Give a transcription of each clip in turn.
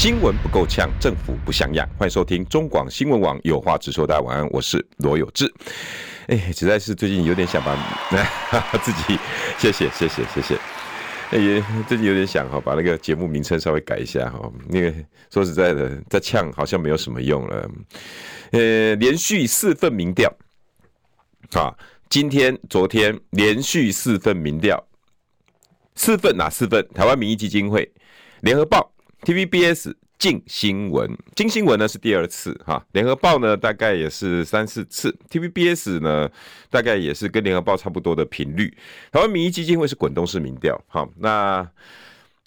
新闻不够呛，政府不像样。欢迎收听中广新闻网有话直说。大家晚安，我是罗有志。哎，实在是最近有点想把 自己，谢谢谢谢谢谢。哎，最近有点想哈，把那个节目名称稍微改一下哈。那个说实在的，再呛好像没有什么用了。呃，连续四份民调，啊，今天、昨天连续四份民调，四份哪四份？台湾民意基金会、联合报。TVBS 镜新闻，镜新闻呢是第二次哈，联合报呢大概也是三四次，TVBS 呢大概也是跟联合报差不多的频率。台湾民意基金会是滚动式民调，好，那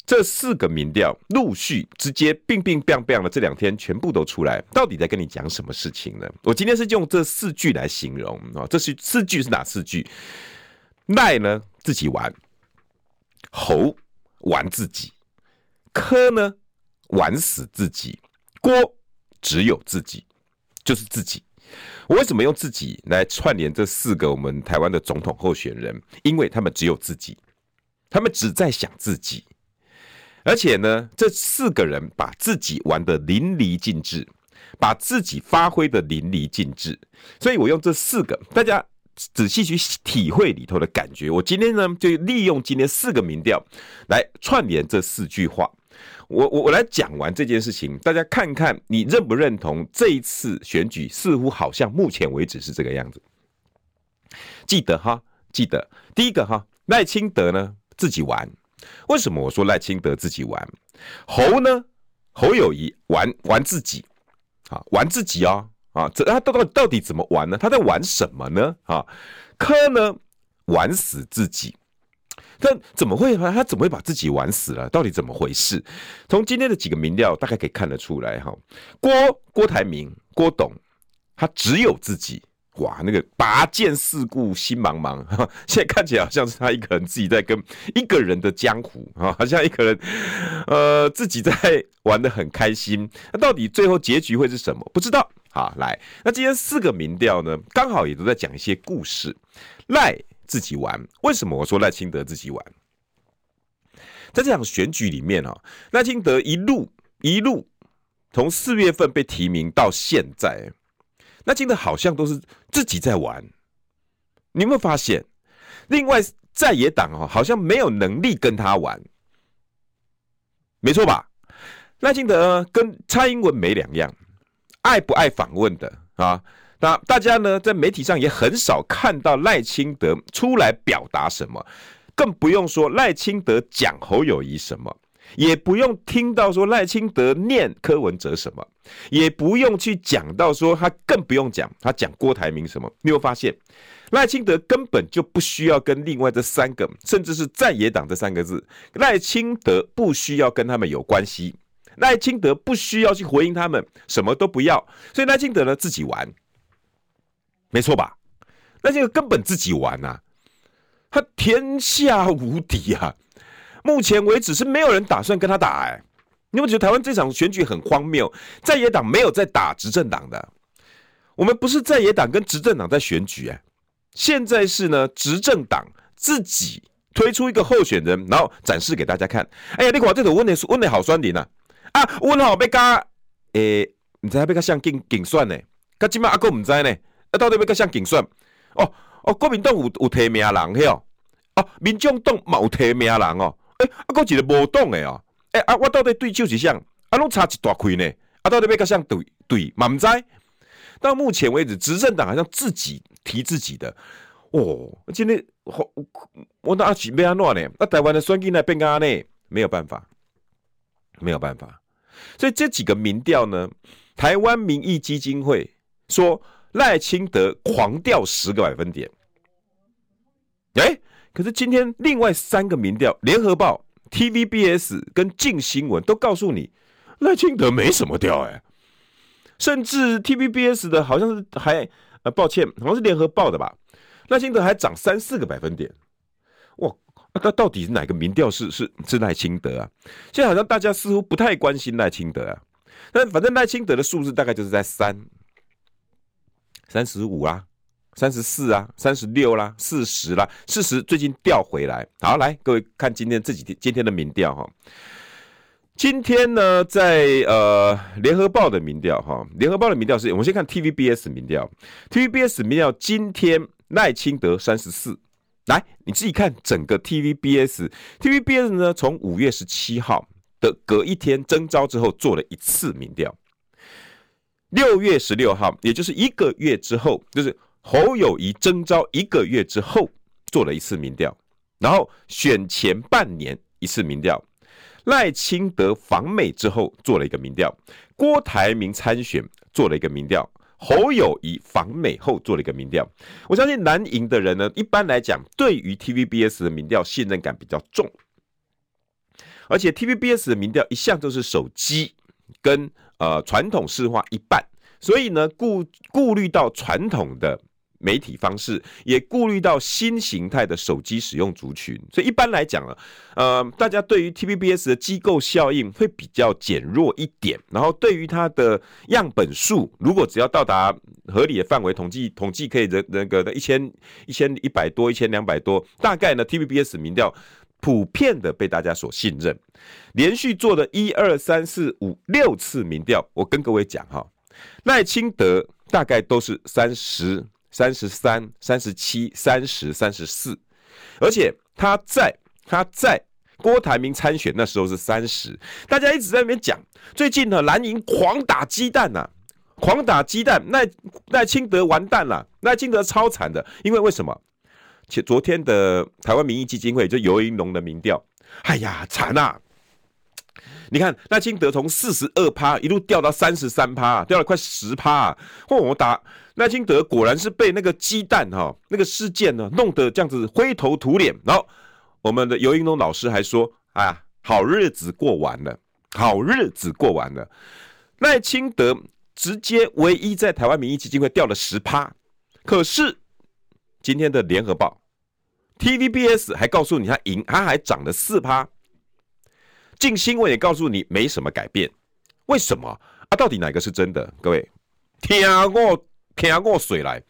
这四个民调陆续直接并并并并的这两天全部都出来，到底在跟你讲什么事情呢？我今天是用这四句来形容啊，这是四句是哪四句？赖呢自己玩，侯玩自己，柯呢？玩死自己，锅只有自己，就是自己。我为什么用自己来串联这四个我们台湾的总统候选人？因为他们只有自己，他们只在想自己，而且呢，这四个人把自己玩得淋漓尽致，把自己发挥得淋漓尽致。所以我用这四个，大家仔细去体会里头的感觉。我今天呢，就利用今天四个民调来串联这四句话。我我我来讲完这件事情，大家看看你认不认同这一次选举似乎好像目前为止是这个样子。记得哈，记得第一个哈，赖清德呢自己玩。为什么我说赖清德自己玩？侯呢？侯友谊玩玩自己，啊，玩自己哦，啊，这他到到到底怎么玩呢？他在玩什么呢？啊，柯呢？玩死自己。但怎么会？他怎么会把自己玩死了？到底怎么回事？从今天的几个民调，大概可以看得出来哈。郭郭台铭郭董，他只有自己哇，那个拔剑四顾心茫茫，现在看起来好像是他一个人自己在跟一个人的江湖啊，好像一个人呃自己在玩得很开心。那到底最后结局会是什么？不知道。好，来，那今天四个民调呢，刚好也都在讲一些故事。赖。自己玩？为什么我说赖清德自己玩？在这场选举里面啊，赖清德一路一路从四月份被提名到现在，赖清德好像都是自己在玩。你有没有发现？另外在野党哦，好像没有能力跟他玩，没错吧？赖清德跟蔡英文没两样，爱不爱访问的啊？那大家呢，在媒体上也很少看到赖清德出来表达什么，更不用说赖清德讲侯友谊什么，也不用听到说赖清德念柯文哲什么，也不用去讲到说他更不用讲他讲郭台铭什么。你有发现，赖清德根本就不需要跟另外这三个，甚至是在野党这三个字，赖清德不需要跟他们有关系，赖清德不需要去回应他们，什么都不要，所以赖清德呢自己玩。没错吧？那这个根本自己玩呐、啊，他天下无敌啊！目前为止是没有人打算跟他打哎、欸。你有没有觉得台湾这场选举很荒谬？在野党没有在打执政党的，我们不是在野党跟执政党在选举哎、欸，现在是呢执政党自己推出一个候选人，然后展示给大家看。哎呀，你看这个问的是问的好酸点呐啊，问好被嘎诶，你知道被嘎像竞竞选呢？他今麦阿哥唔知呢？啊，到底要个像竞选？哦哦，国民党有有提名人嘿哦，哦，民众党嘛有提名人哦，诶、啊，搁一个无党诶哦，诶、啊，我到底对手是啥？啊，拢差一大块呢，啊，到底要个像对对嘛？毋知。到目前为止，执政党好像自己提自己的，哦，今天我我那起要安怎呢？那台湾的选举呢变安呢？没有办法，没有办法。所以这几个民调呢，台湾民意基金会说。赖清德狂掉十个百分点，哎，可是今天另外三个民调，联合报、TVBS 跟镜新闻都告诉你，赖清德没什么掉，哎，甚至 TVBS 的好像是还呃，抱歉，好像是联合报的吧？赖清德还涨三四个百分点，哇！那到底是哪个民调是是是赖清德啊？现在好像大家似乎不太关心赖清德啊，但反正赖清德的数字大概就是在三三十五啦，三十四啊，三十六啦，四十啦，四十最近调回来。好，来各位看今天这几天今天的民调哈。今天呢，在呃联合报的民调哈，联合报的民调是，我们先看 TVBS 民调，TVBS 民调今天赖清德三十四，来你自己看整个 TVBS，TVBS 呢从五月十七号的隔一天征召之后做了一次民调，六月十六号，也就是一个月之后，就是侯友谊征召一个月之后做了一次民调，然后选前半年一次民调。赖清德访美之后做了一个民调，郭台铭参选做了一个民调，侯友谊访美后做了一个民调。我相信蓝营的人呢，一般来讲对于 TVBS 的民调信任感比较重，而且 TVBS 的民调一向都是手机跟呃传统市话一半，所以呢顾顾虑到传统的。媒体方式也顾虑到新形态的手机使用族群，所以一般来讲呢，呃，大家对于 TVBS 的机构效应会比较减弱一点。然后对于它的样本数，如果只要到达合理的范围，统计统计可以的那个的一千一千一百多、一千两百多，大概呢 TVBS 民调普遍的被大家所信任。连续做的一二三四五六次民调，我跟各位讲哈，赖清德大概都是三十。三十三、三十七、三十、三十四，而且他在他在郭台铭参选那时候是三十，大家一直在那边讲，最近呢蓝营狂打鸡蛋呐、啊，狂打鸡蛋，赖赖清德完蛋了，赖清德超惨的，因为为什么？且昨天的台湾民意基金会就尤盈龙的民调，哎呀惨啊！你看赖清德从四十二趴一路掉到三十三趴，掉了快十趴啊，嚯！我打。赖清德果然是被那个鸡蛋哈那个事件呢弄得这样子灰头土脸，然后我们的尤盈龙老师还说啊，好日子过完了，好日子过完了。赖清德直接唯一在台湾民意基金会掉了十趴，可是今天的联合报、TVBS 还告诉你它赢，它还涨了四趴。镜新闻也告诉你没什么改变，为什么啊？到底哪个是真的？各位听过？听过水来，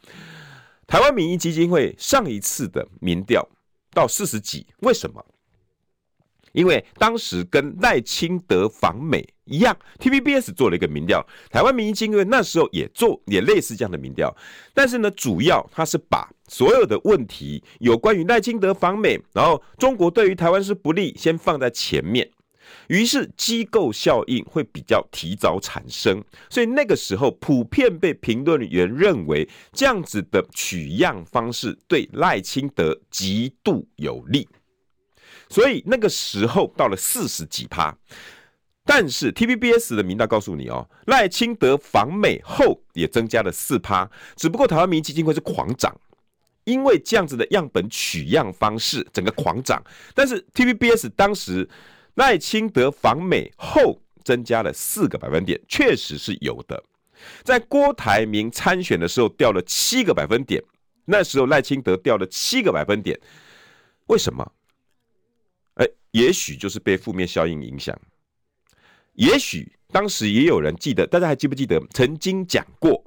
台湾民意基金会上一次的民调到四十几，为什么？因为当时跟赖清德访美一样，TVBS 做了一个民调，台湾民意基金那时候也做也类似这样的民调，但是呢，主要他是把所有的问题有关于赖清德访美，然后中国对于台湾是不利，先放在前面。于是机构效应会比较提早产生，所以那个时候普遍被评论员认为这样子的取样方式对赖清德极度有利，所以那个时候到了四十几趴，但是 TVBS 的民调告诉你哦，赖清德访美后也增加了四趴，只不过台湾民意基金会是狂涨，因为这样子的样本取样方式整个狂涨，但是 TVBS 当时。赖清德访美后增加了四个百分点，确实是有的。在郭台铭参选的时候掉了七个百分点，那时候赖清德掉了七个百分点，为什么？也许就是被负面效应影响。也许当时也有人记得，大家还记不记得曾经讲过，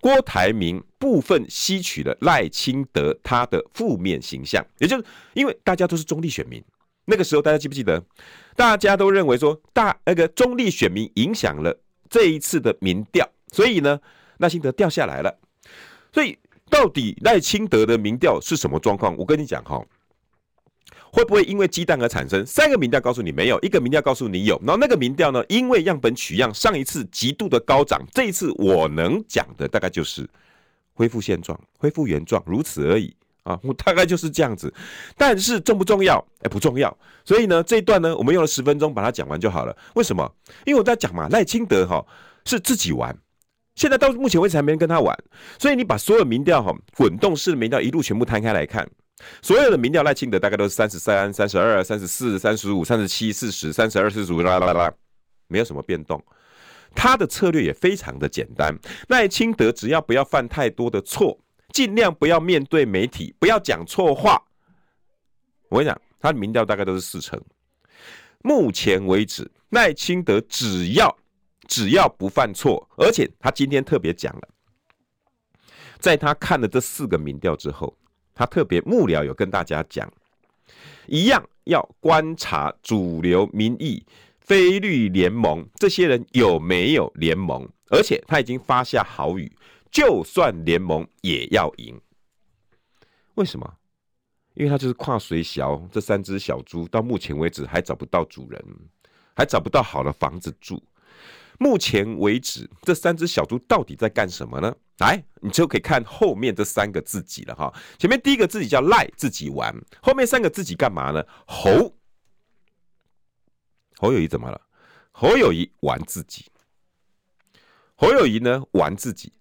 郭台铭部分吸取了赖清德他的负面形象，也就是因为大家都是中立选民。那个时候大家记不记得？大家都认为说大那个中立选民影响了这一次的民调，所以呢，赖清德掉下来了。所以到底赖清德的民调是什么状况？我跟你讲哈，会不会因为鸡蛋而产生？三个民调告诉你没有，一个民调告诉你有。然后那个民调呢，因为样本取样上一次极度的高涨，这一次我能讲的大概就是恢复现状，恢复原状，如此而已。啊，我 大概就是这样子，但是重不重要？哎、不重要。所以呢，这一段呢，我们用了十分钟把它讲完就好了。为什么？因为我在讲嘛，赖清德哈是自己玩，现在到目前为止还没人跟他玩。所以你把所有民调哈滚动式的民调一路全部摊开来看，所有的民调赖清德大概都是三十三、三十二、三十四、三十五、三十七、四十、三十二、四十五，啦啦啦啦，没有什么变动。他的策略也非常的简单，赖清德只要不要犯太多的错，尽量不要面对媒体，不要讲错话。我跟你讲，他的民调大概都是四成。目前为止，赖清德只要只要不犯错，而且他今天特别讲了，在他看了这四个民调之后，他特别幕僚有跟大家讲，一样要观察主流民意。非绿联盟这些人有没有联盟？而且他已经发下豪语，就算联盟也要赢。为什么？因为他就是跨水小这三只小猪，到目前为止还找不到主人，还找不到好的房子住。目前为止，这三只小猪到底在干什么呢？来，你就可以看后面这三个自己了哈。前面第一个自己叫赖，自己玩；后面三个自己干嘛呢？猴。侯友谊怎么了？侯友谊玩自己。侯友谊呢玩自己。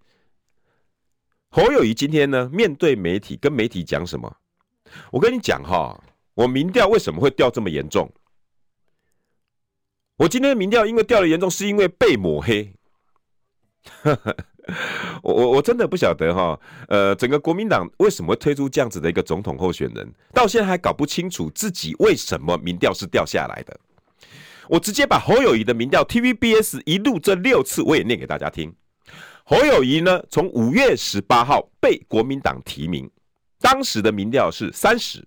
侯友谊今天呢面对媒体，跟媒体讲什么？我跟你讲哈，我民调为什么会掉这么严重？我今天的民调因为掉的严重，是因为被抹黑。我我我真的不晓得哈，呃，整个国民党为什么会推出这样子的一个总统候选人，到现在还搞不清楚自己为什么民调是掉下来的。我直接把侯友宜的民调 TVBS 一路这六次我也念给大家听。侯友宜呢，从五月十八号被国民党提名，当时的民调是三十，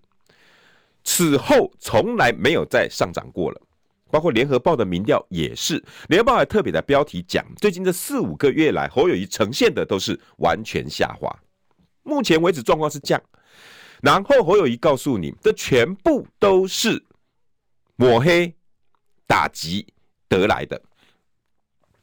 此后从来没有再上涨过了。包括联合报的民调也是，联合报还特别的标题讲，最近这四五个月来，侯友谊呈现的都是完全下滑。目前为止状况是这样，然后侯友宜告诉你，这全部都是抹黑。打击得来的，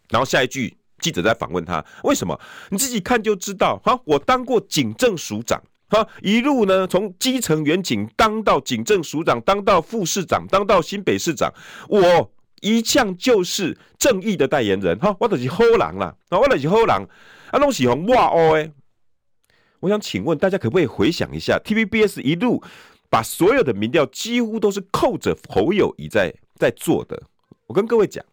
然后下一句记者在访问他，为什么？你自己看就知道。哈，我当过警政署长，哈，一路呢从基层员警当到警政署长，当到副市长，当到新北市长，我一向就是正义的代言人。哈，我都是好人啦，啊，我都是好人，啊，拢喜欢哇哦哎。我想请问大家，可不可以回想一下，TVBS 一路把所有的民调几乎都是扣着侯友宜在。在做的，我跟各位讲，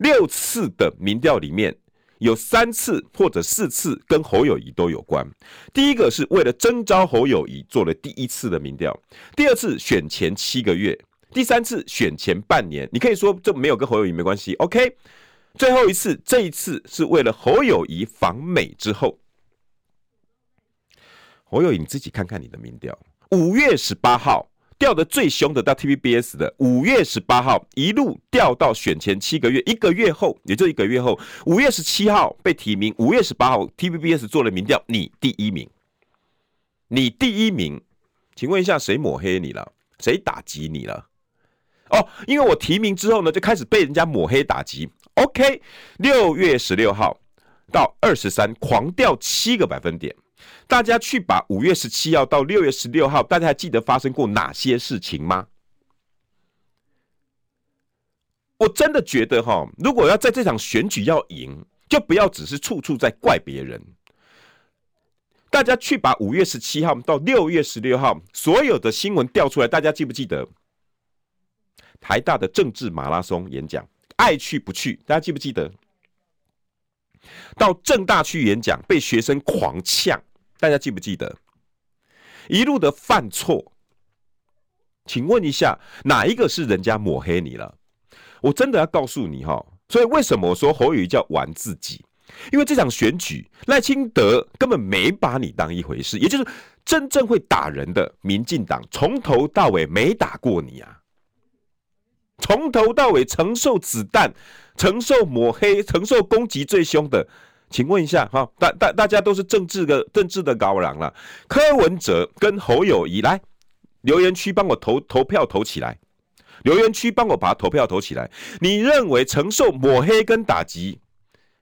六次的民调里面有三次或者四次跟侯友谊都有关。第一个是为了征召侯友谊做了第一次的民调，第二次选前七个月，第三次选前半年。你可以说这没有跟侯友谊没关系，OK。最后一次，这一次是为了侯友谊访美之后。侯友谊你自己看看你的民调，五月十八号。掉的最凶的到 TVBS 的五月十八号一路掉到选前七个月，一个月后，也就一个月后，五月十七号被提名，五月十八号 TVBS 做了民调，你第一名，你第一名，请问一下谁抹黑你了？谁打击你了？哦，因为我提名之后呢，就开始被人家抹黑打击。OK，六月十六号到二十三狂掉七个百分点。大家去把五月十七号到六月十六号，大家还记得发生过哪些事情吗？我真的觉得哈，如果要在这场选举要赢，就不要只是处处在怪别人。大家去把五月十七号到六月十六号所有的新闻调出来，大家记不记得？台大的政治马拉松演讲，爱去不去？大家记不记得？到政大去演讲，被学生狂呛。大家记不记得一路的犯错？请问一下，哪一个是人家抹黑你了？我真的要告诉你哈，所以为什么我说侯友宜叫玩自己？因为这场选举赖清德根本没把你当一回事，也就是真正会打人的民进党从头到尾没打过你啊，从头到尾承受子弹、承受抹黑、承受攻击最凶的。请问一下，哈，大大大家都是政治的政治的高人了。柯文哲跟侯友谊来留言区帮我投投票投起来，留言区帮我把投票投起来。你认为承受抹黑跟打击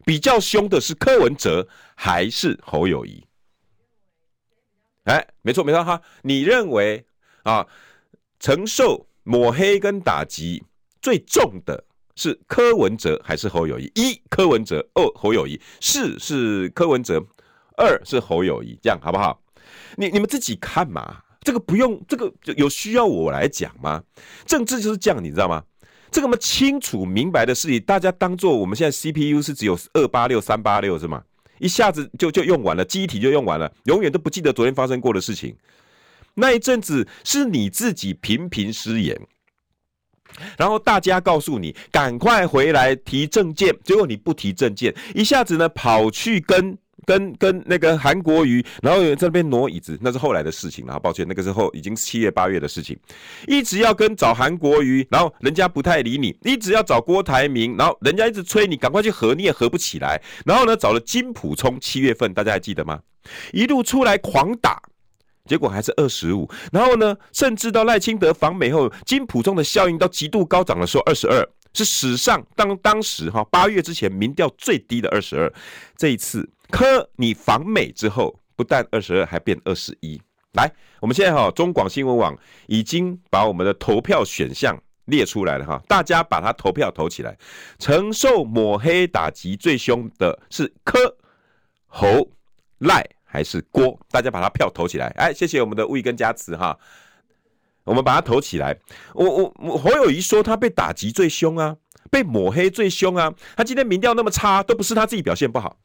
比较凶的是柯文哲还是侯友谊？哎，没错没错哈，你认为啊，承受抹黑跟打击最重的？是柯文哲还是侯友谊？一柯文哲，二侯友谊，四是柯文哲，二是侯友谊，这样好不好？你你们自己看嘛，这个不用，这个有需要我来讲吗？政治就是这样，你知道吗？这个么清楚明白的事情，大家当做我们现在 CPU 是只有二八六、三八六是吗？一下子就就用完了，记忆体就用完了，永远都不记得昨天发生过的事情。那一阵子是你自己频频失言，然后大家告诉你赶快回来提证件，结果你不提证件，一下子呢跑去跟。跟跟那个韩国瑜，然后有人在那边挪椅子，那是后来的事情了。抱歉，那个时候已经七月八月的事情，一直要跟找韩国瑜，然后人家不太理你，一直要找郭台铭，然后人家一直催你赶快去合，你也合不起来。然后呢，找了金溥聪，七月份大家还记得吗？一路出来狂打，结果还是二十五。然后呢，甚至到赖清德访美后，金普中的效应到极度高涨的时候，二十二是史上当当时哈八月之前民调最低的二十二。这一次。柯，你访美之后，不但二十二，还变二十一。来，我们现在哈，中广新闻网已经把我们的投票选项列出来了哈，大家把它投票投起来。承受抹黑打击最凶的是柯、侯、赖还是郭？大家把它票投起来。哎，谢谢我们的魏根加持哈，我们把它投起来。我我我侯友宜说他被打击最凶啊，被抹黑最凶啊，他今天民调那么差，都不是他自己表现不好。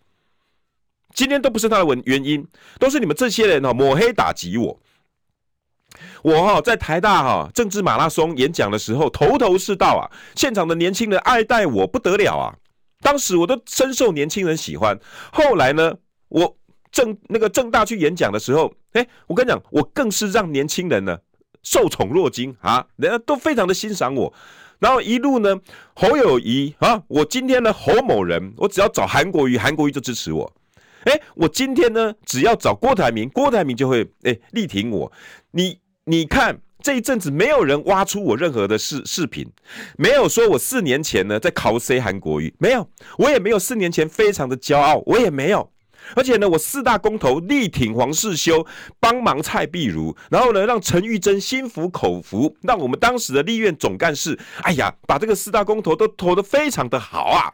今天都不是他的原原因，都是你们这些人哈抹黑打击我。我哈在台大哈政治马拉松演讲的时候，头头是道啊，现场的年轻人爱戴我不得了啊。当时我都深受年轻人喜欢。后来呢，我政那个政大去演讲的时候，哎，我跟你讲，我更是让年轻人呢受宠若惊啊，人家都非常的欣赏我。然后一路呢，侯友谊啊，我今天呢侯某人，我只要找韩国瑜，韩国瑜就支持我。哎，我今天呢，只要找郭台铭，郭台铭就会哎力挺我。你你看这一阵子没有人挖出我任何的视视频，没有说我四年前呢在考 C 韩国瑜，没有，我也没有四年前非常的骄傲，我也没有。而且呢，我四大公投力挺黄世修，帮忙蔡壁如，然后呢让陈玉珍心服口服，让我们当时的立院总干事，哎呀，把这个四大公投都投得非常的好啊。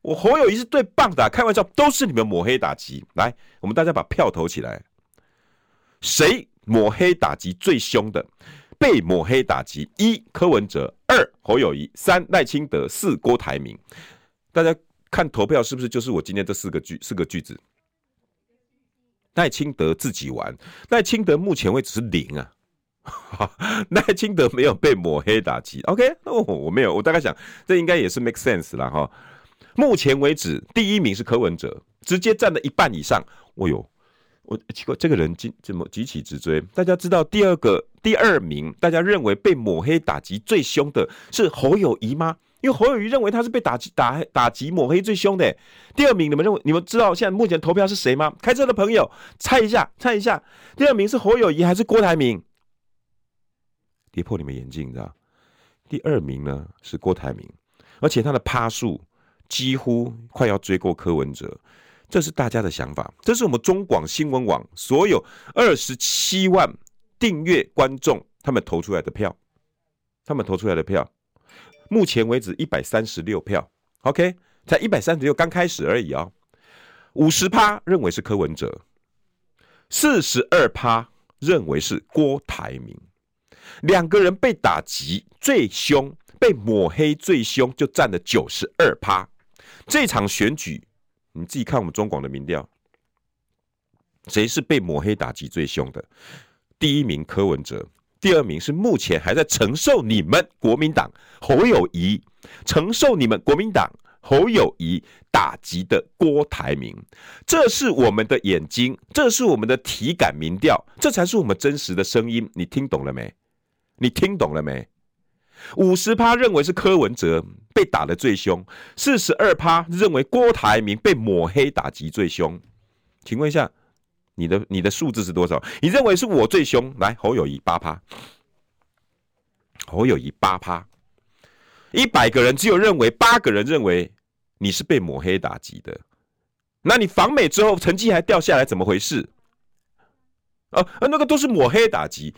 我侯友谊是最棒的，开玩笑，都是你们抹黑打击。来，我们大家把票投起来，谁抹黑打击最凶的？被抹黑打击：一柯文哲，二侯友谊，三赖清德，四郭台铭。大家看投票是不是就是我今天这四个句四个句子？赖清德自己玩，赖清德目前为止是零啊，赖清德没有被抹黑打击。OK，哦，我没有，我大概想这应该也是 make sense 了哈。目前为止，第一名是柯文哲，直接占了一半以上。哦呦，我奇怪，这个人今怎么急起直追？大家知道第二个、第二名，大家认为被抹黑打击最凶的是侯友宜吗？因为侯友谊认为他是被打击、打打击、抹黑最凶的。第二名，你们认为？你们知道现在目前投票是谁吗？开车的朋友猜一下，猜一下，第二名是侯友谊还是郭台铭？跌破你们眼镜，你知道？第二名呢是郭台铭，而且他的趴数。几乎快要追过柯文哲，这是大家的想法。这是我们中广新闻网所有二十七万订阅观众他们投出来的票，他们投出来的票，目前为止一百三十六票，OK，才一百三十六，刚开始而已啊、哦。五十趴认为是柯文哲，四十二趴认为是郭台铭，两个人被打击最凶，被抹黑最凶，就占了九十二趴。这场选举，你自己看我们中广的民调，谁是被抹黑打击最凶的？第一名柯文哲，第二名是目前还在承受你们国民党侯友谊承受你们国民党侯友谊打击的郭台铭。这是我们的眼睛，这是我们的体感民调，这才是我们真实的声音。你听懂了没？你听懂了没？五十趴认为是柯文哲被打得最凶，四十二趴认为郭台铭被抹黑打击最凶。请问一下，你的你的数字是多少？你认为是我最凶？来，侯友谊八趴，侯友谊八趴，一百个人只有认为八个人认为你是被抹黑打击的。那你访美之后成绩还掉下来，怎么回事？啊，那个都是抹黑打击。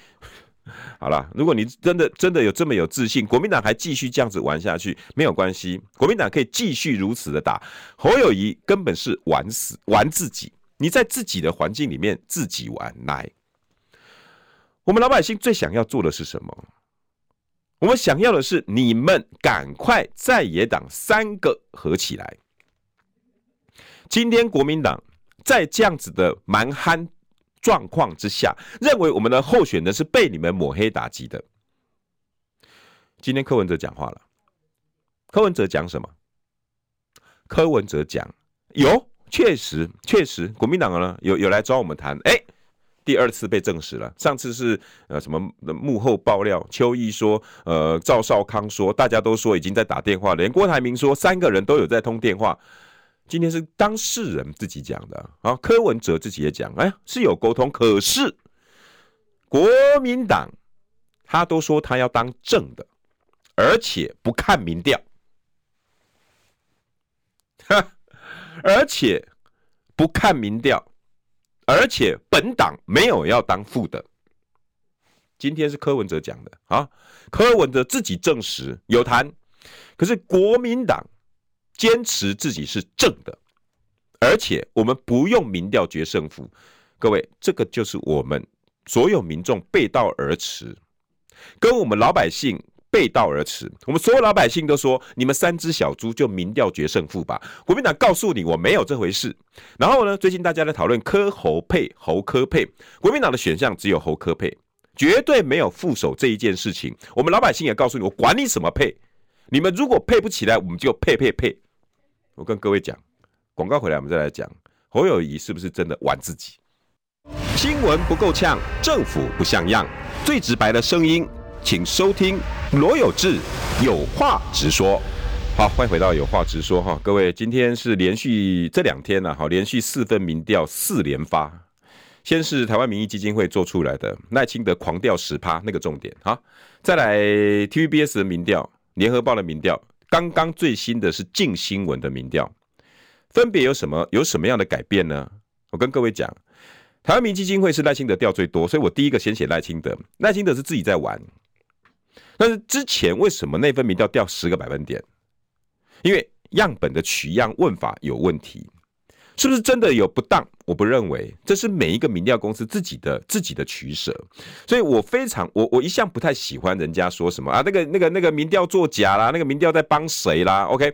好了，如果你真的真的有这么有自信，国民党还继续这样子玩下去没有关系，国民党可以继续如此的打。侯友谊根本是玩死玩自己，你在自己的环境里面自己玩来。我们老百姓最想要做的是什么？我们想要的是你们赶快在野党三个合起来。今天国民党在这样子的蛮憨状况之下，认为我们的候选人是被你们抹黑打击的。今天柯文哲讲话了，柯文哲讲什么？柯文哲讲，有，确实确实，国民党呢有有来找我们谈，哎。第二次被证实了，上次是呃什么幕后爆料，邱毅说，呃赵少康说，大家都说已经在打电话，连郭台铭说三个人都有在通电话。今天是当事人自己讲的啊，柯文哲自己也讲，哎呀是有沟通，可是国民党他都说他要当正的，而且不看民调，哈，而且不看民调。而且本党没有要当副的，今天是柯文哲讲的啊，柯文哲自己证实有谈，可是国民党坚持自己是正的，而且我们不用民调决胜负，各位，这个就是我们所有民众背道而驰，跟我们老百姓。背道而驰，我们所有老百姓都说，你们三只小猪就民调决胜负吧。国民党告诉你，我没有这回事。然后呢，最近大家在讨论柯侯配、侯柯配，国民党的选项只有侯柯配，绝对没有副手这一件事情。我们老百姓也告诉你，我管你什么配，你们如果配不起来，我们就配配配。我跟各位讲，广告回来我们再来讲，侯友宜是不是真的玩自己？新闻不够呛，政府不像样，最直白的声音。请收听罗有志有话直说。好，欢迎回到有话直说哈，各位，今天是连续这两天呢，好，连续四份民调四连发。先是台湾民意基金会做出来的赖清德狂掉十趴那个重点哈，再来 TVBS 的民调，联合报的民调，刚刚最新的是镜新闻的民调，分别有什么有什么样的改变呢？我跟各位讲，台湾民意基金会是赖清德掉最多，所以我第一个先写赖清德，赖清德是自己在玩。但是之前为什么那份民调掉十个百分点？因为样本的取样问法有问题，是不是真的有不当？我不认为，这是每一个民调公司自己的自己的取舍。所以我非常我我一向不太喜欢人家说什么啊，那个那个那个民调作假啦，那个民调在帮谁啦？OK，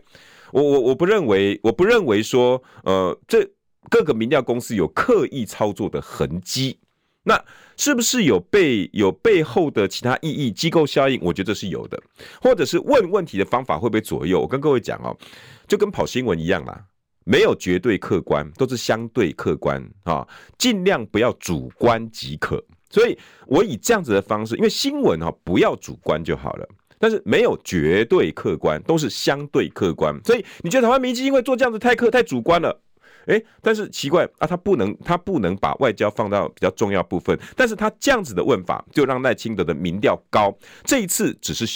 我我我不认为，我不认为说呃，这各个民调公司有刻意操作的痕迹。那是不是有背有背后的其他意义、机构效应？我觉得是有的，或者是问问题的方法会不会左右？我跟各位讲哦，就跟跑新闻一样啦，没有绝对客观，都是相对客观啊，尽量不要主观即可。所以我以这样子的方式，因为新闻哈不要主观就好了，但是没有绝对客观，都是相对客观。所以你觉得台湾民意基金会做这样子太客太主观了？诶，但是奇怪啊，他不能，他不能把外交放到比较重要部分。但是他这样子的问法，就让赖清德的民调高。这一次只是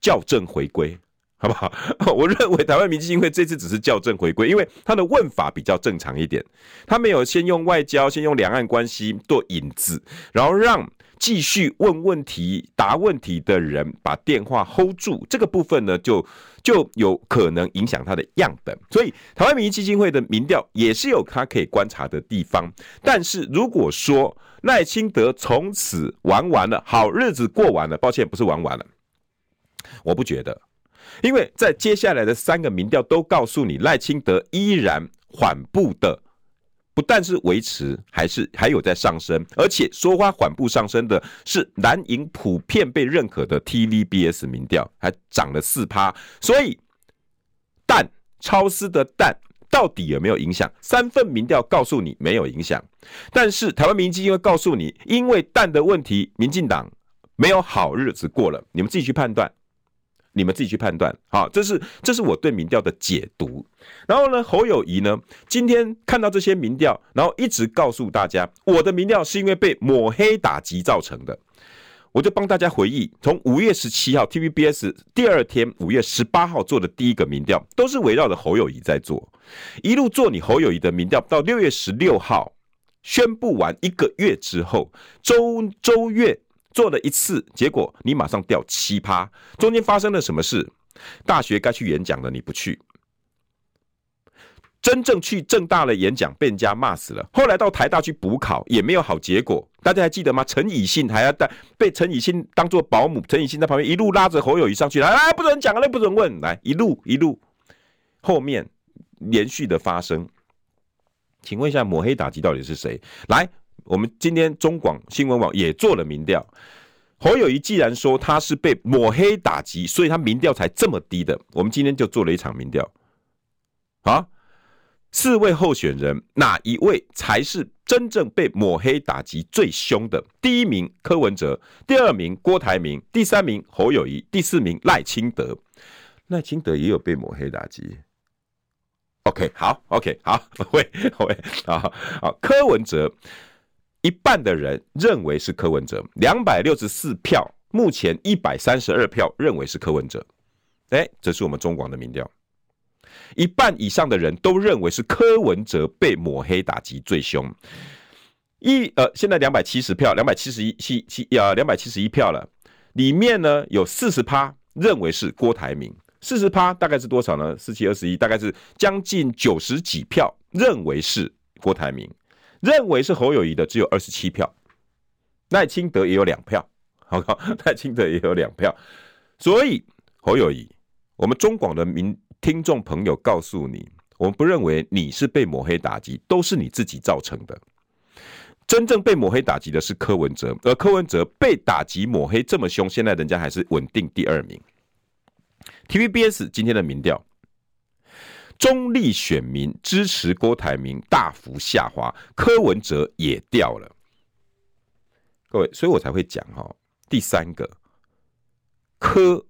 校正回归，好不好？我认为台湾民进会这次只是校正回归，因为他的问法比较正常一点。他没有先用外交，先用两岸关系做引子，然后让。继续问问题、答问题的人把电话 hold 住，这个部分呢，就就有可能影响他的样本。所以，台湾民意基金会的民调也是有他可以观察的地方。但是，如果说赖清德从此玩完了，好日子过完了，抱歉，不是玩完了，我不觉得，因为在接下来的三个民调都告诉你，赖清德依然缓步的。不但是维持，还是还有在上升，而且说话缓步上升的是蓝营普遍被认可的 TVBS 民调，还涨了四趴。所以蛋超丝的蛋到底有没有影响？三份民调告诉你没有影响，但是台湾民进会告诉你，因为蛋的问题，民进党没有好日子过了。你们自己去判断。你们自己去判断，好，这是这是我对民调的解读。然后呢，侯友谊呢，今天看到这些民调，然后一直告诉大家，我的民调是因为被抹黑打击造成的。我就帮大家回忆，从五月十七号 TVBS 第二天，五月十八号做的第一个民调，都是围绕着侯友谊在做，一路做你侯友谊的民调，到六月十六号宣布完一个月之后，周周月。做了一次，结果你马上掉七趴，中间发生了什么事？大学该去演讲的你不去，真正去正大的演讲被人家骂死了。后来到台大去补考也没有好结果，大家还记得吗？陈以信还要带被陈以信当做保姆，陈以信在旁边一路拉着侯友谊上去，来来，不准讲了，不准问，来一路一路，后面连续的发生。请问一下，抹黑打击到底是谁？来，我们今天中广新闻网也做了民调。侯友宜既然说他是被抹黑打击，所以他民调才这么低的。我们今天就做了一场民调，啊，四位候选人哪一位才是真正被抹黑打击最凶的？第一名柯文哲，第二名郭台铭，第三名侯友宜，第四名赖清德。赖清德也有被抹黑打击。OK，好，OK，好，喂喂，好好，柯文哲。一半的人认为是柯文哲，两百六十四票，目前一百三十二票认为是柯文哲。哎，这是我们中广的民调，一半以上的人都认为是柯文哲被抹黑打击最凶。一呃，现在两百七十票，两百七十一七七啊，两百七十一票了。里面呢有四十趴认为是郭台铭，四十趴大概是多少呢？四七二十一，大概是将近九十几票认为是郭台铭。认为是侯友谊的只有二十七票，赖清德也有两票，好好，赖清德也有两票，所以侯友谊，我们中广的民听众朋友告诉你，我们不认为你是被抹黑打击，都是你自己造成的。真正被抹黑打击的是柯文哲，而柯文哲被打击抹黑这么凶，现在人家还是稳定第二名。TVBS 今天的民调。中立选民支持郭台铭大幅下滑，柯文哲也掉了。各位，所以我才会讲哈，第三个柯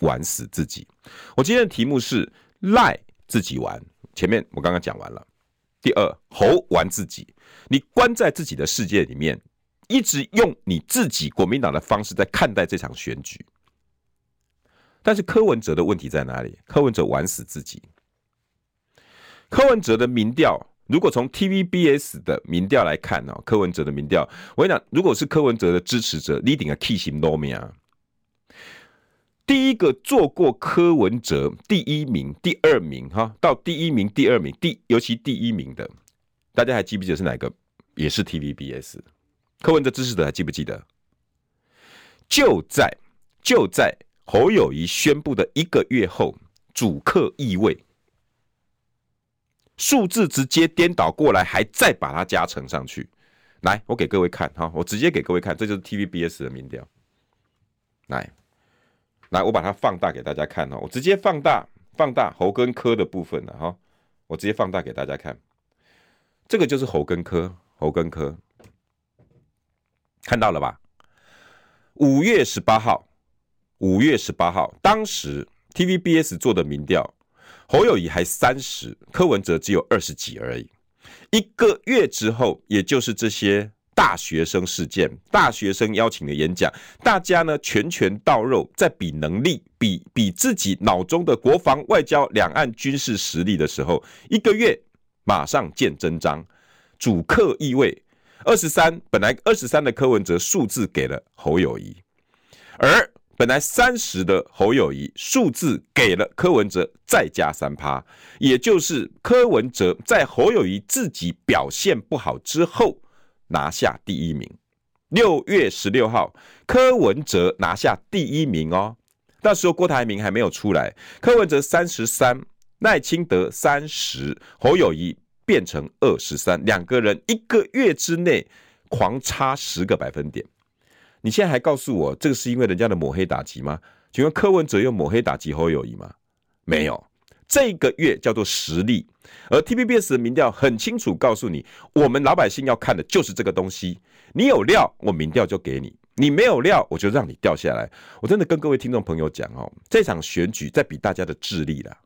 玩死自己。我今天的题目是赖自己玩，前面我刚刚讲完了。第二，猴玩自己，你关在自己的世界里面，一直用你自己国民党的方式在看待这场选举。但是柯文哲的问题在哪里？柯文哲玩死自己。柯文哲的民调，如果从 TVBS 的民调来看哦，柯文哲的民调，我跟你讲，如果是柯文哲的支持者，你顶个 key 型都没啊。第一个做过柯文哲第一名、第二名哈，到第一名、第二名，第尤其第一名的，大家还记不记得是哪个？也是 TVBS。柯文哲支持者还记不记得？就在就在侯友宜宣布的一个月后，主客易位。数字直接颠倒过来，还再把它加成上去。来，我给各位看哈，我直接给各位看，这就是 TVBS 的民调。来，来，我把它放大给大家看哦，我直接放大放大侯跟科的部分了哈，我直接放大给大家看。这个就是侯跟柯，侯跟科，看到了吧？五月十八号，五月十八号，当时 TVBS 做的民调。侯友宜还三十，柯文哲只有二十几而已。一个月之后，也就是这些大学生事件、大学生邀请的演讲，大家呢拳拳到肉，在比能力、比比自己脑中的国防、外交、两岸军事实力的时候，一个月马上见真章，主客意味，二十三，本来二十三的柯文哲数字给了侯友谊，而。本来三十的侯友谊数字给了柯文哲再加三趴，也就是柯文哲在侯友谊自己表现不好之后拿下第一名。六月十六号，柯文哲拿下第一名哦。那时候郭台铭还没有出来，柯文哲三十三，赖清德三十，侯友谊变成二十三，两个人一个月之内狂差十个百分点。你现在还告诉我，这个是因为人家的抹黑打击吗？请问柯文哲用抹黑打击侯友宜吗？没有，这个月叫做实力。而 TVBS 的民调很清楚告诉你，我们老百姓要看的就是这个东西。你有料，我民调就给你；你没有料，我就让你掉下来。我真的跟各位听众朋友讲哦，这场选举在比大家的智力啦，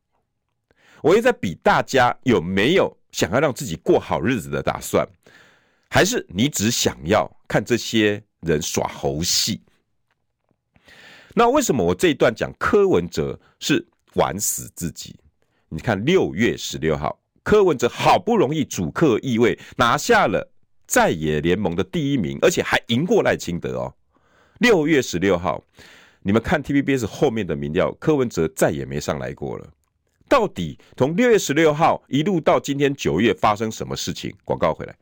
我也在比大家有没有想要让自己过好日子的打算，还是你只想要看这些人耍猴戏，那为什么我这一段讲柯文哲是玩死自己？你看六月十六号，柯文哲好不容易主客易位拿下了在野联盟的第一名，而且还赢过赖清德哦。六月十六号，你们看 TVBS 后面的民调，柯文哲再也没上来过了。到底从六月十六号一路到今天九月发生什么事情？广告回来。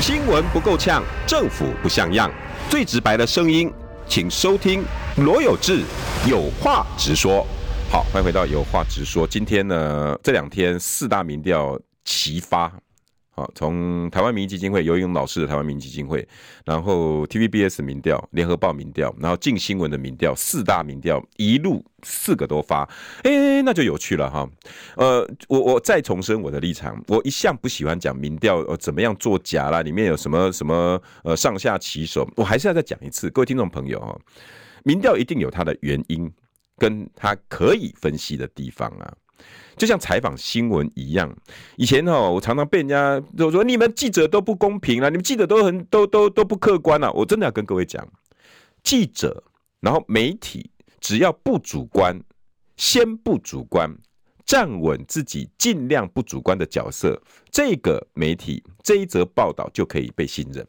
新闻不够呛，政府不像样，最直白的声音，请收听罗有志有话直说。好，欢迎回到有话直说。今天呢，这两天四大民调齐发。啊，从台湾民意基金会游盈老师的台湾民意基金会，然后 TVBS 民调、联合报民调，然后镜新闻的民调，四大民调一路四个都发，哎、那就有趣了哈。呃，我我再重申我的立场，我一向不喜欢讲民调呃怎么样作假啦，里面有什么什么呃上下其手，我还是要再讲一次，各位听众朋友哈，民调一定有它的原因，跟它可以分析的地方啊。就像采访新闻一样，以前哦，我常常被人家就说你们记者都不公平啊，你们记者都很都都都不客观啊。我真的要跟各位讲，记者然后媒体只要不主观，先不主观，站稳自己尽量不主观的角色，这个媒体这一则报道就可以被信任。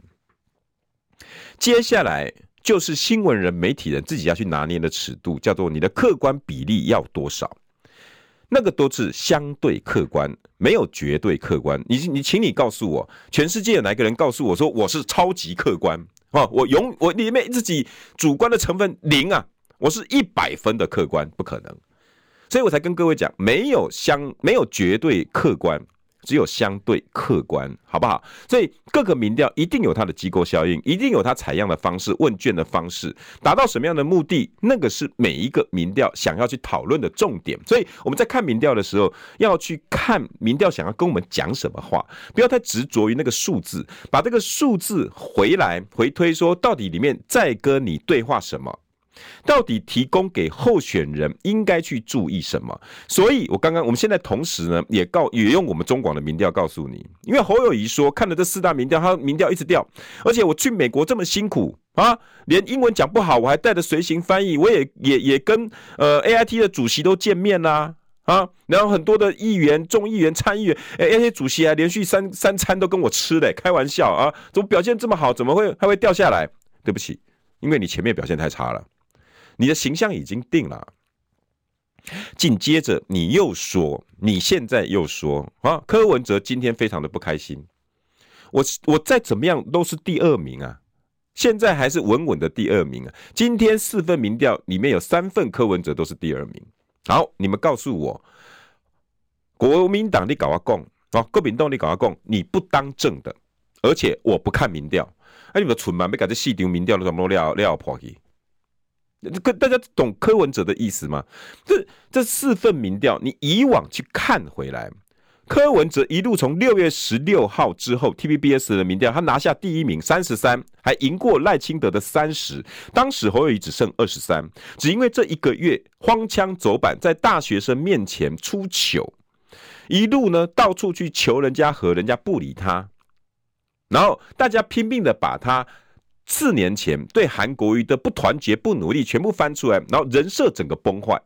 接下来就是新闻人、媒体人自己要去拿捏的尺度，叫做你的客观比例要多少。那个都是相对客观，没有绝对客观。你你，请你告诉我，全世界有哪个人告诉我说我是超级客观啊？我永我里面自己主观的成分零啊，我是一百分的客观，不可能。所以我才跟各位讲，没有相没有绝对客观。只有相对客观，好不好？所以各个民调一定有它的机构效应，一定有它采样的方式、问卷的方式，达到什么样的目的，那个是每一个民调想要去讨论的重点。所以我们在看民调的时候，要去看民调想要跟我们讲什么话，不要太执着于那个数字，把这个数字回来回推，说到底里面在跟你对话什么。到底提供给候选人应该去注意什么？所以，我刚刚我们现在同时呢，也告也用我们中广的民调告诉你，因为侯友谊说看了这四大民调，他民调一直掉，而且我去美国这么辛苦啊，连英文讲不好，我还带着随行翻译，我也也也跟呃 AIT 的主席都见面啦啊，然后很多的议员、众议员、参议员，哎，AIT 主席还连续三三餐都跟我吃嘞，开玩笑啊，怎么表现这么好，怎么会还会掉下来？对不起，因为你前面表现太差了。你的形象已经定了，紧接着你又说，你现在又说啊，柯文哲今天非常的不开心，我我再怎么样都是第二名啊，现在还是稳稳的第二名啊。今天四份民调里面有三份柯文哲都是第二名。好，你们告诉我，国民党你搞阿共啊，国民党你搞阿共，你不当政的，而且我不看民调，哎，你们蠢嘛，没搞这四张民调都怎么料料破去？跟大家懂柯文哲的意思吗？这这四份民调，你以往去看回来，柯文哲一路从六月十六号之后，TVBS 的民调，他拿下第一名三十三，还赢过赖清德的三十。当时侯友谊只剩二十三，只因为这一个月荒腔走板，在大学生面前出糗，一路呢到处去求人家和，人家不理他，然后大家拼命的把他。四年前对韩国瑜的不团结、不努力，全部翻出来，然后人设整个崩坏。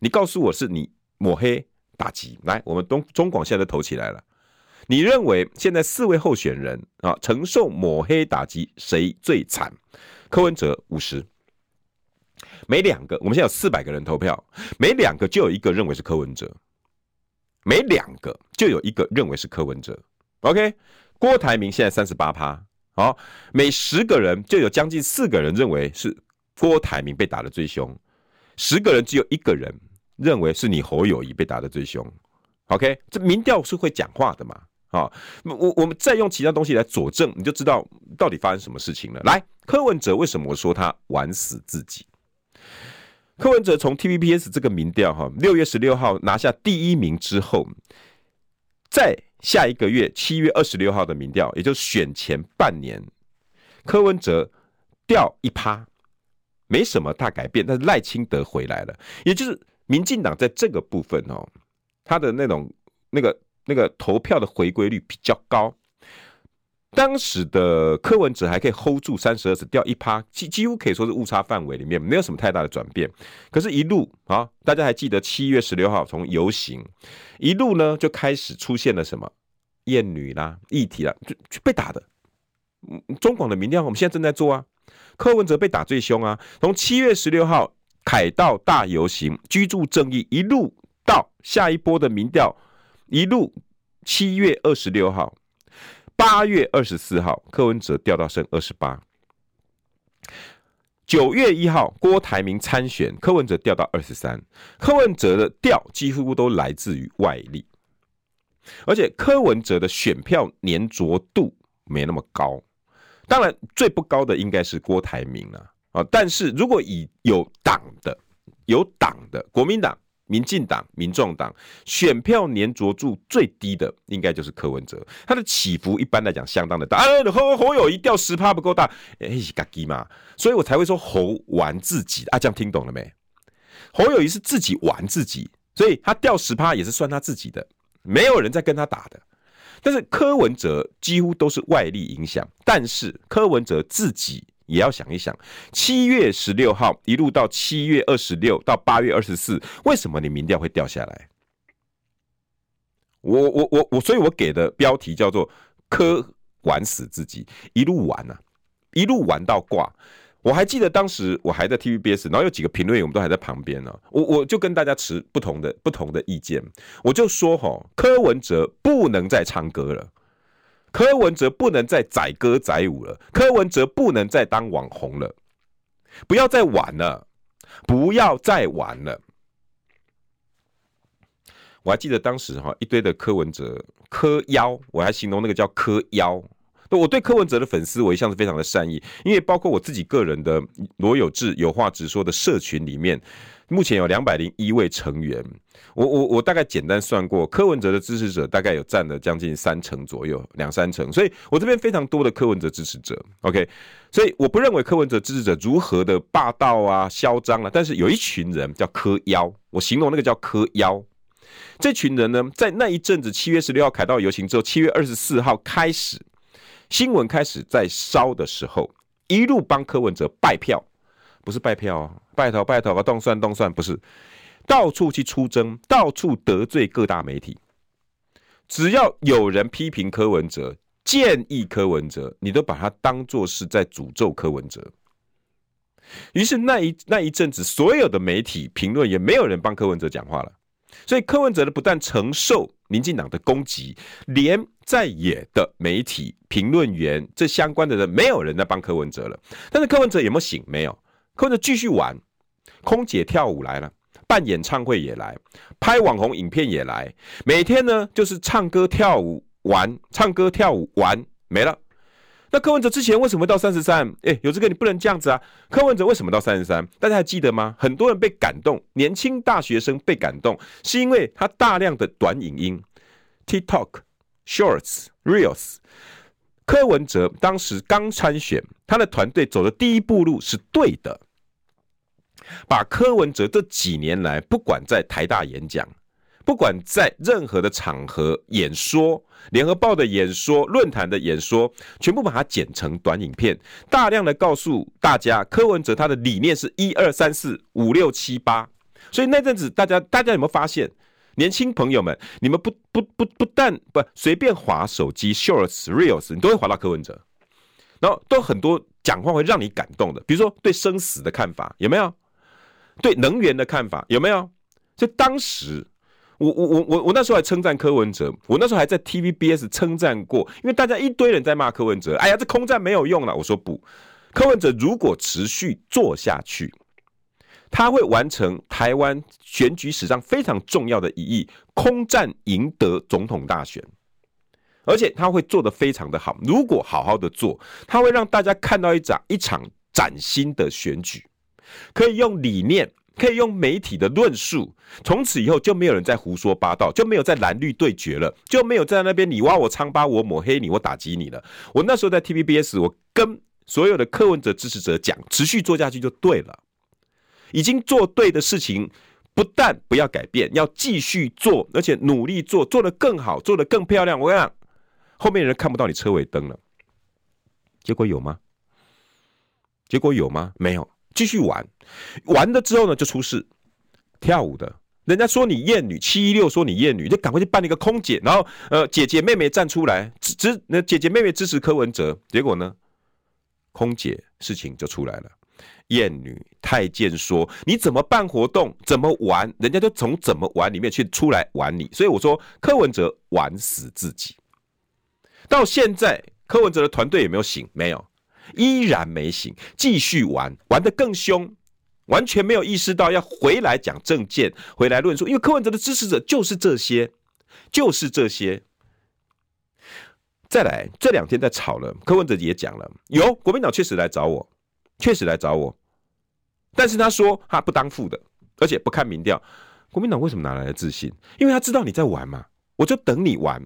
你告诉我是你抹黑打击，来，我们东中广现在都投起来了。你认为现在四位候选人啊，承受抹黑打击谁最惨？柯文哲五十，每两个，我们现在有四百个人投票，每两个就有一个认为是柯文哲，每两个就有一个认为是柯文哲。OK，郭台铭现在三十八趴。好，每十个人就有将近四个人认为是郭台铭被打得最凶，十个人只有一个人认为是你侯友谊被打得最凶。OK，这民调是会讲话的嘛？好，我我们再用其他东西来佐证，你就知道到底发生什么事情了。来，柯文哲为什么我说他玩死自己？柯文哲从 TVBS 这个民调哈，六月十六号拿下第一名之后，在下一个月七月二十六号的民调，也就是选前半年，柯文哲掉一趴，没什么大改变。但是赖清德回来了，也就是民进党在这个部分哦，他的那种那个那个投票的回归率比较高。当时的柯文哲还可以 hold 住三十二次，掉一趴，几几乎可以说是误差范围里面，没有什么太大的转变。可是，一路啊，大家还记得七月十六号从游行一路呢，就开始出现了什么厌女啦、议题啦，就就被打的。中广的民调，我们现在正在做啊。柯文哲被打最凶啊，从七月十六号凯道大游行，居住正义一路到下一波的民调，一路七月二十六号。八月二十四号，柯文哲掉到剩二十八。九月一号，郭台铭参选，柯文哲掉到二十三。柯文哲的掉几乎都来自于外力，而且柯文哲的选票粘着度没那么高。当然，最不高的应该是郭台铭了啊。但是如果以有党的、有党的国民党。民进党、民众党选票粘着度最低的，应该就是柯文哲。他的起伏一般来讲相当的大。啊，侯侯友宜掉十趴不够大，哎，是嘎鸡嘛，所以我才会说侯玩自己。啊，这样听懂了没？侯友宜是自己玩自己，所以他掉十趴也是算他自己的，没有人在跟他打的。但是柯文哲几乎都是外力影响，但是柯文哲自己。也要想一想，七月十六号一路到七月二十六到八月二十四，为什么你民调会掉下来？我我我我，所以我给的标题叫做“柯玩死自己”，一路玩啊，一路玩到挂。我还记得当时我还在 TVBS，然后有几个评论员我们都还在旁边呢。我我就跟大家持不同的不同的意见，我就说哈，柯文哲不能再唱歌了。柯文哲不能再载歌载舞了，柯文哲不能再当网红了，不要再玩了，不要再玩了。我还记得当时哈一堆的柯文哲柯妖，我还形容那个叫柯妖。我对柯文哲的粉丝，我一向是非常的善意，因为包括我自己个人的罗有志有话直说的社群里面，目前有两百零一位成员。我我我大概简单算过，柯文哲的支持者大概有占了将近三成左右，两三成，所以我这边非常多的柯文哲支持者。OK，所以我不认为柯文哲支持者如何的霸道啊、嚣张啊，但是有一群人叫柯妖，我形容那个叫柯妖。这群人呢，在那一阵子七月十六号凯道游行之后，七月二十四号开始，新闻开始在烧的时候，一路帮柯文哲拜票，不是拜票啊，拜托拜托啊，动算动算，不是。到处去出征，到处得罪各大媒体。只要有人批评柯文哲、建议柯文哲，你都把他当作是在诅咒柯文哲。于是那一那一阵子，所有的媒体评论也没有人帮柯文哲讲话了。所以柯文哲呢，不但承受民进党的攻击，连在野的媒体评论员这相关的人，没有人在帮柯文哲了。但是柯文哲有没有醒？没有。柯文哲继续玩，空姐跳舞来了。办演唱会也来，拍网红影片也来，每天呢就是唱歌跳舞玩，唱歌跳舞玩没了。那柯文哲之前为什么到三十三？哎，有这个你不能这样子啊！柯文哲为什么到三十三？大家还记得吗？很多人被感动，年轻大学生被感动，是因为他大量的短影音，TikTok、Shorts、Reels。柯文哲当时刚参选，他的团队走的第一步路是对的。把柯文哲这几年来，不管在台大演讲，不管在任何的场合演说，联合报的演说、论坛的演说，全部把它剪成短影片，大量的告诉大家，柯文哲他的理念是一二三四五六七八。所以那阵子，大家大家有没有发现，年轻朋友们，你们不不不不但不随便滑手机，Shorts、Reels，你都会滑到柯文哲，然后都很多讲话会让你感动的，比如说对生死的看法，有没有？对能源的看法有没有？就当时，我我我我我那时候还称赞柯文哲，我那时候还在 TVBS 称赞过，因为大家一堆人在骂柯文哲，哎呀，这空战没有用了。我说不，柯文哲如果持续做下去，他会完成台湾选举史上非常重要的一役——空战赢得总统大选，而且他会做得非常的好。如果好好的做，他会让大家看到一场一场崭新的选举。可以用理念，可以用媒体的论述，从此以后就没有人再胡说八道，就没有再蓝绿对决了，就没有在那边你挖我疮疤，我抹黑你，我打击你了。我那时候在 TVBS，我跟所有的柯文哲支持者讲，持续做下去就对了。已经做对的事情，不但不要改变，要继续做，而且努力做，做得更好，做得更漂亮。我跟你讲，后面人看不到你车尾灯了。结果有吗？结果有吗？没有。继续玩，玩了之后呢，就出事。跳舞的，人家说你厌女，七一六说你厌女，就赶快去办了一个空姐，然后呃，姐姐妹妹站出来支支，那姐姐妹妹支持柯文哲，结果呢，空姐事情就出来了。厌女太监说你怎么办活动，怎么玩，人家就从怎么玩里面去出来玩你。所以我说柯文哲玩死自己。到现在柯文哲的团队有没有醒？没有，依然没醒，继续玩，玩得更凶，完全没有意识到要回来讲政见，回来论述。因为柯文哲的支持者就是这些，就是这些。再来，这两天在吵了，柯文哲也讲了，有国民党确实来找我，确实来找我，但是他说他不当副的，而且不看民调。国民党为什么哪来的自信？因为他知道你在玩嘛，我就等你玩。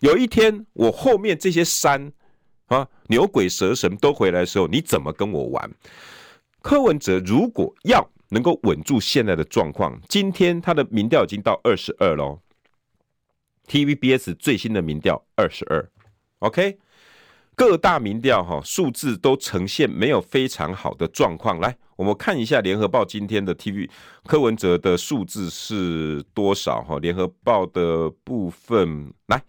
有一天我后面这些山啊牛鬼蛇神都回来的时候，你怎么跟我玩？柯文哲如果要能够稳住现在的状况，今天他的民调已经到二十二喽，TVBS 最新的民调二十二。OK，各大民调哈数字都呈现没有非常好的状况。来，我们看一下联合报今天的 TV 柯文哲的数字是多少哈？联合报的部分来，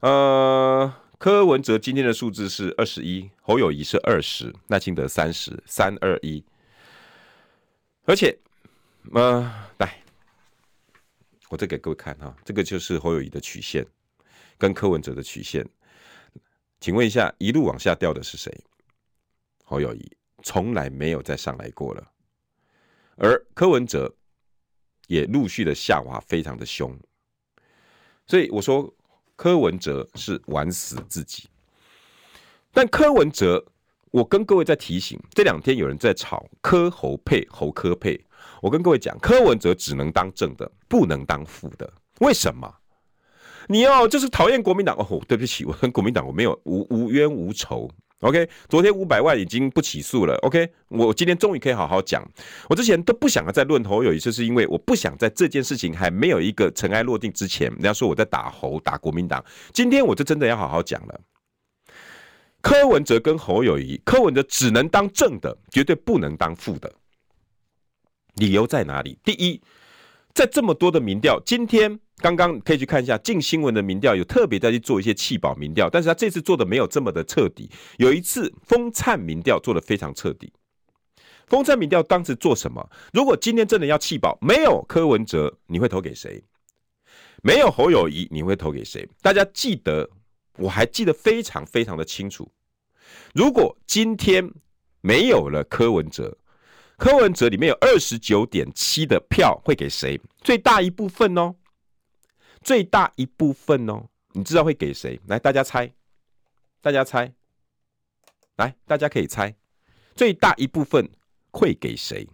呃，柯文哲今天的数字是二十一，侯友谊是二十，赖清德三十，三二一。而且，呃，来，我再给各位看哈，这个就是侯友谊的曲线跟柯文哲的曲线。请问一下，一路往下掉的是谁？侯友谊从来没有再上来过了，而柯文哲也陆续的下滑，非常的凶。所以我说，柯文哲是玩死自己。但柯文哲，我跟各位在提醒，这两天有人在吵柯侯配，侯柯配。我跟各位讲，柯文哲只能当正的，不能当负的。为什么？你要，就是讨厌国民党哦。对不起，我跟国民党我没有无无冤无仇。OK，昨天五百万已经不起诉了。OK，我今天终于可以好好讲。我之前都不想再论侯友谊，就是因为我不想在这件事情还没有一个尘埃落定之前，人家说我在打侯打国民党。今天我就真的要好好讲了。柯文哲跟侯友谊，柯文哲只能当正的，绝对不能当负的。理由在哪里？第一，在这么多的民调，今天。刚刚可以去看一下近新闻的民调，有特别在去做一些弃保民调，但是他这次做的没有这么的彻底。有一次风灿民调做的非常彻底。风灿民调当时做什么？如果今天真的要弃保，没有柯文哲，你会投给谁？没有侯友谊，你会投给谁？大家记得，我还记得非常非常的清楚。如果今天没有了柯文哲，柯文哲里面有二十九点七的票会给谁？最大一部分哦。最大一部分哦，你知道会给谁？来，大家猜，大家猜，来，大家可以猜，最大一部分会给谁？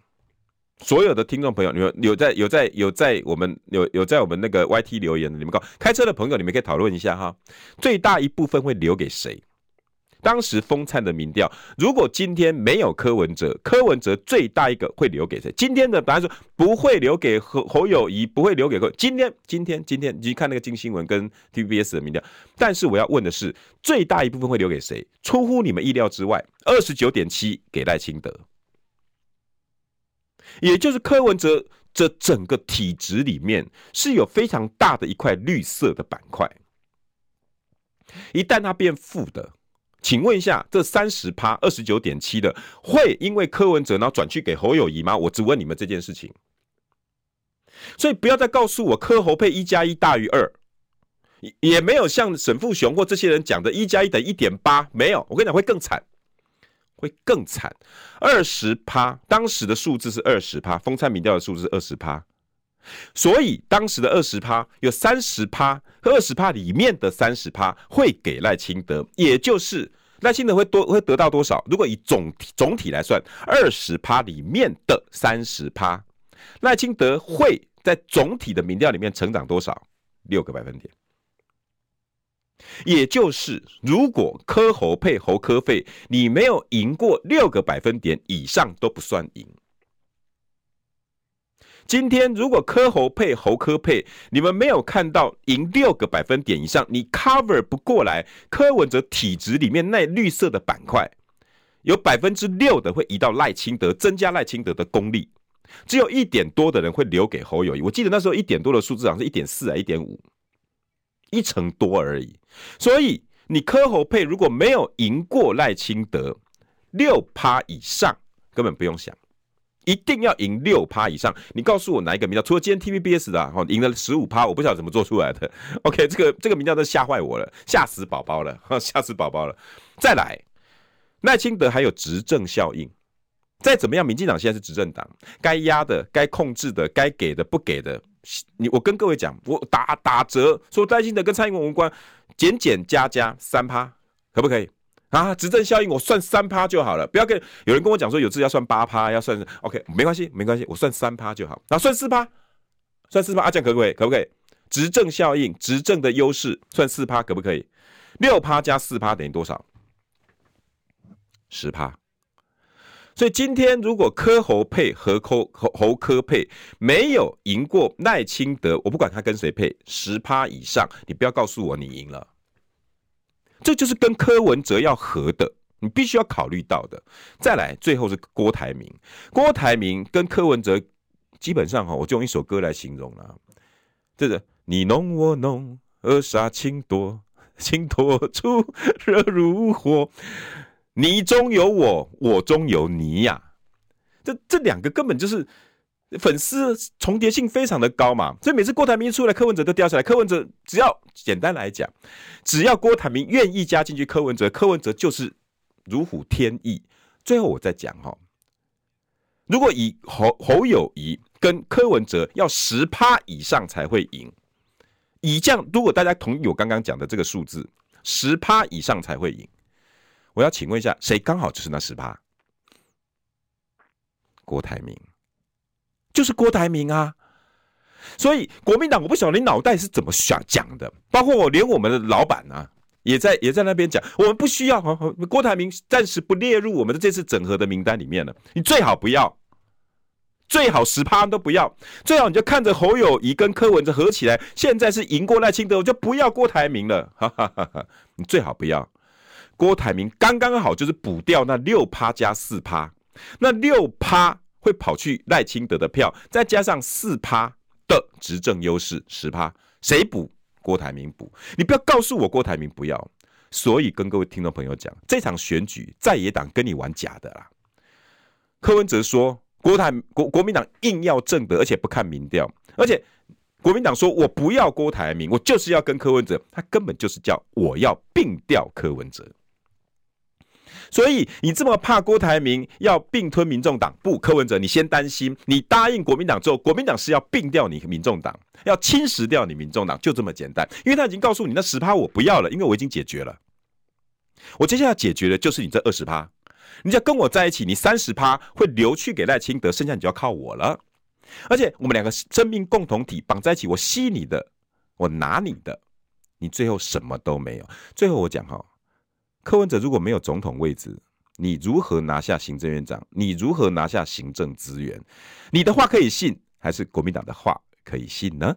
所有的听众朋友，你们有在有在有在我们有有在我们那个 YT 留言的，你们告开车的朋友，你们可以讨论一下哈。最大一部分会留给谁？当时风灿的民调，如果今天没有柯文哲，柯文哲最大一个会留给谁？今天的答案说不会留给侯侯友宜，不会留给柯。今天，今天，今天，你看那个金新闻跟 TVBS 的民调。但是我要问的是，最大一部分会留给谁？出乎你们意料之外，二十九点七给赖清德，也就是柯文哲这整个体制里面是有非常大的一块绿色的板块，一旦他变负的。请问一下，这三十趴二十九点七的会因为柯文哲然后转去给侯友宜吗？我只问你们这件事情，所以不要再告诉我柯侯配一加一大于二，也没有像沈富雄或这些人讲的，一加一等于一点八，没有。我跟你讲，会更惨，会更惨。二十趴，当时的数字是二十趴，风灿民调的数字是二十趴。所以当时的二十趴有三十趴二十趴里面的三十趴会给赖清德，也就是赖清德会多会得到多少？如果以总总体来算，二十趴里面的三十趴，赖清德会在总体的民调里面成长多少？六个百分点。也就是如果科侯配侯科费，你没有赢过六个百分点以上都不算赢。今天如果柯侯配侯柯配，你们没有看到赢六个百分点以上，你 cover 不过来。柯文哲体质里面那绿色的板块，有百分之六的会移到赖清德，增加赖清德的功力。只有一点多的人会留给侯友宜。我记得那时候一点多的数字好像是一点四啊，一点五，一成多而已。所以你柯侯配如果没有赢过赖清德六趴以上，根本不用想。一定要赢六趴以上。你告诉我哪一个民调？除了今天 TVBS 的哈，赢了十五趴，我不晓得怎么做出来的。OK，这个这个民调都吓坏我了，吓死宝宝了，吓死宝宝了。再来，赖清德还有执政效应。再怎么样，民进党现在是执政党，该压的、该控制的、该给的、不给的，你我跟各位讲，我打打折，说担心的跟蔡英文无关，减减加加三趴，可不可以？啊，执政效应我算三趴就好了，不要跟有人跟我讲说有次要算八趴，要算 OK，没关系，没关系，我算三趴就好。那算四趴，算四趴，啊，这样可不可以？可不可以？执政效应，执政的优势，算四趴可不可以？六趴加四趴等于多少？十趴。所以今天如果柯侯配和侯侯侯柯配没有赢过赖清德，我不管他跟谁配，十趴以上，你不要告诉我你赢了。这就是跟柯文哲要合的，你必须要考虑到的。再来，最后是郭台铭，郭台铭跟柯文哲基本上哈，我就用一首歌来形容了，这个你侬我侬，扼杀情多，情多处热如火。你中有我，我中有你呀、这这两个根本就是粉丝重叠性非常的高嘛，所以每次郭台铭一出来，柯文哲都掉下来。柯文哲只要简单来讲，只要郭台铭愿意加进去，柯文哲，柯文哲就是如虎添翼。最后我再讲哈，如果以侯侯友谊跟柯文哲要十趴以上才会赢，以这样，如果大家同意我刚刚讲的这个数字，十趴以上才会赢。我要请问一下，谁刚好就是那十趴？郭台铭，就是郭台铭啊！所以国民党，我不晓得你脑袋是怎么想讲的。包括我，连我们的老板啊，也在也在那边讲，我们不需要郭台铭，暂时不列入我们的这次整合的名单里面了。你最好不要，最好十趴都不要，最好你就看着侯友宜跟柯文哲合起来，现在是赢过赖清德，我就不要郭台铭了。哈哈哈哈，你最好不要。郭台铭刚刚好就是补掉那六趴加四趴，那六趴会跑去赖清德的票，再加上四趴的执政优势十趴，谁补？郭台铭补。你不要告诉我郭台铭不要。所以跟各位听众朋友讲，这场选举在野党跟你玩假的啦。柯文哲说郭台国国民党硬要正德，而且不看民调，而且国民党说我不要郭台铭，我就是要跟柯文哲，他根本就是叫我要并掉柯文哲。所以你这么怕郭台铭要并吞民众党？不，柯文哲，你先担心。你答应国民党之后，国民党是要并掉你民众党，要侵蚀掉你民众党，就这么简单。因为他已经告诉你，那十趴我不要了，因为我已经解决了。我接下来解决的就是你这二十趴。你要跟我在一起，你三十趴会留去给赖清德，剩下你就要靠我了。而且我们两个生命共同体绑在一起，我吸你的，我拿你的，你最后什么都没有。最后我讲哈。柯文哲如果没有总统位置，你如何拿下行政院长？你如何拿下行政资源？你的话可以信，还是国民党的话可以信呢？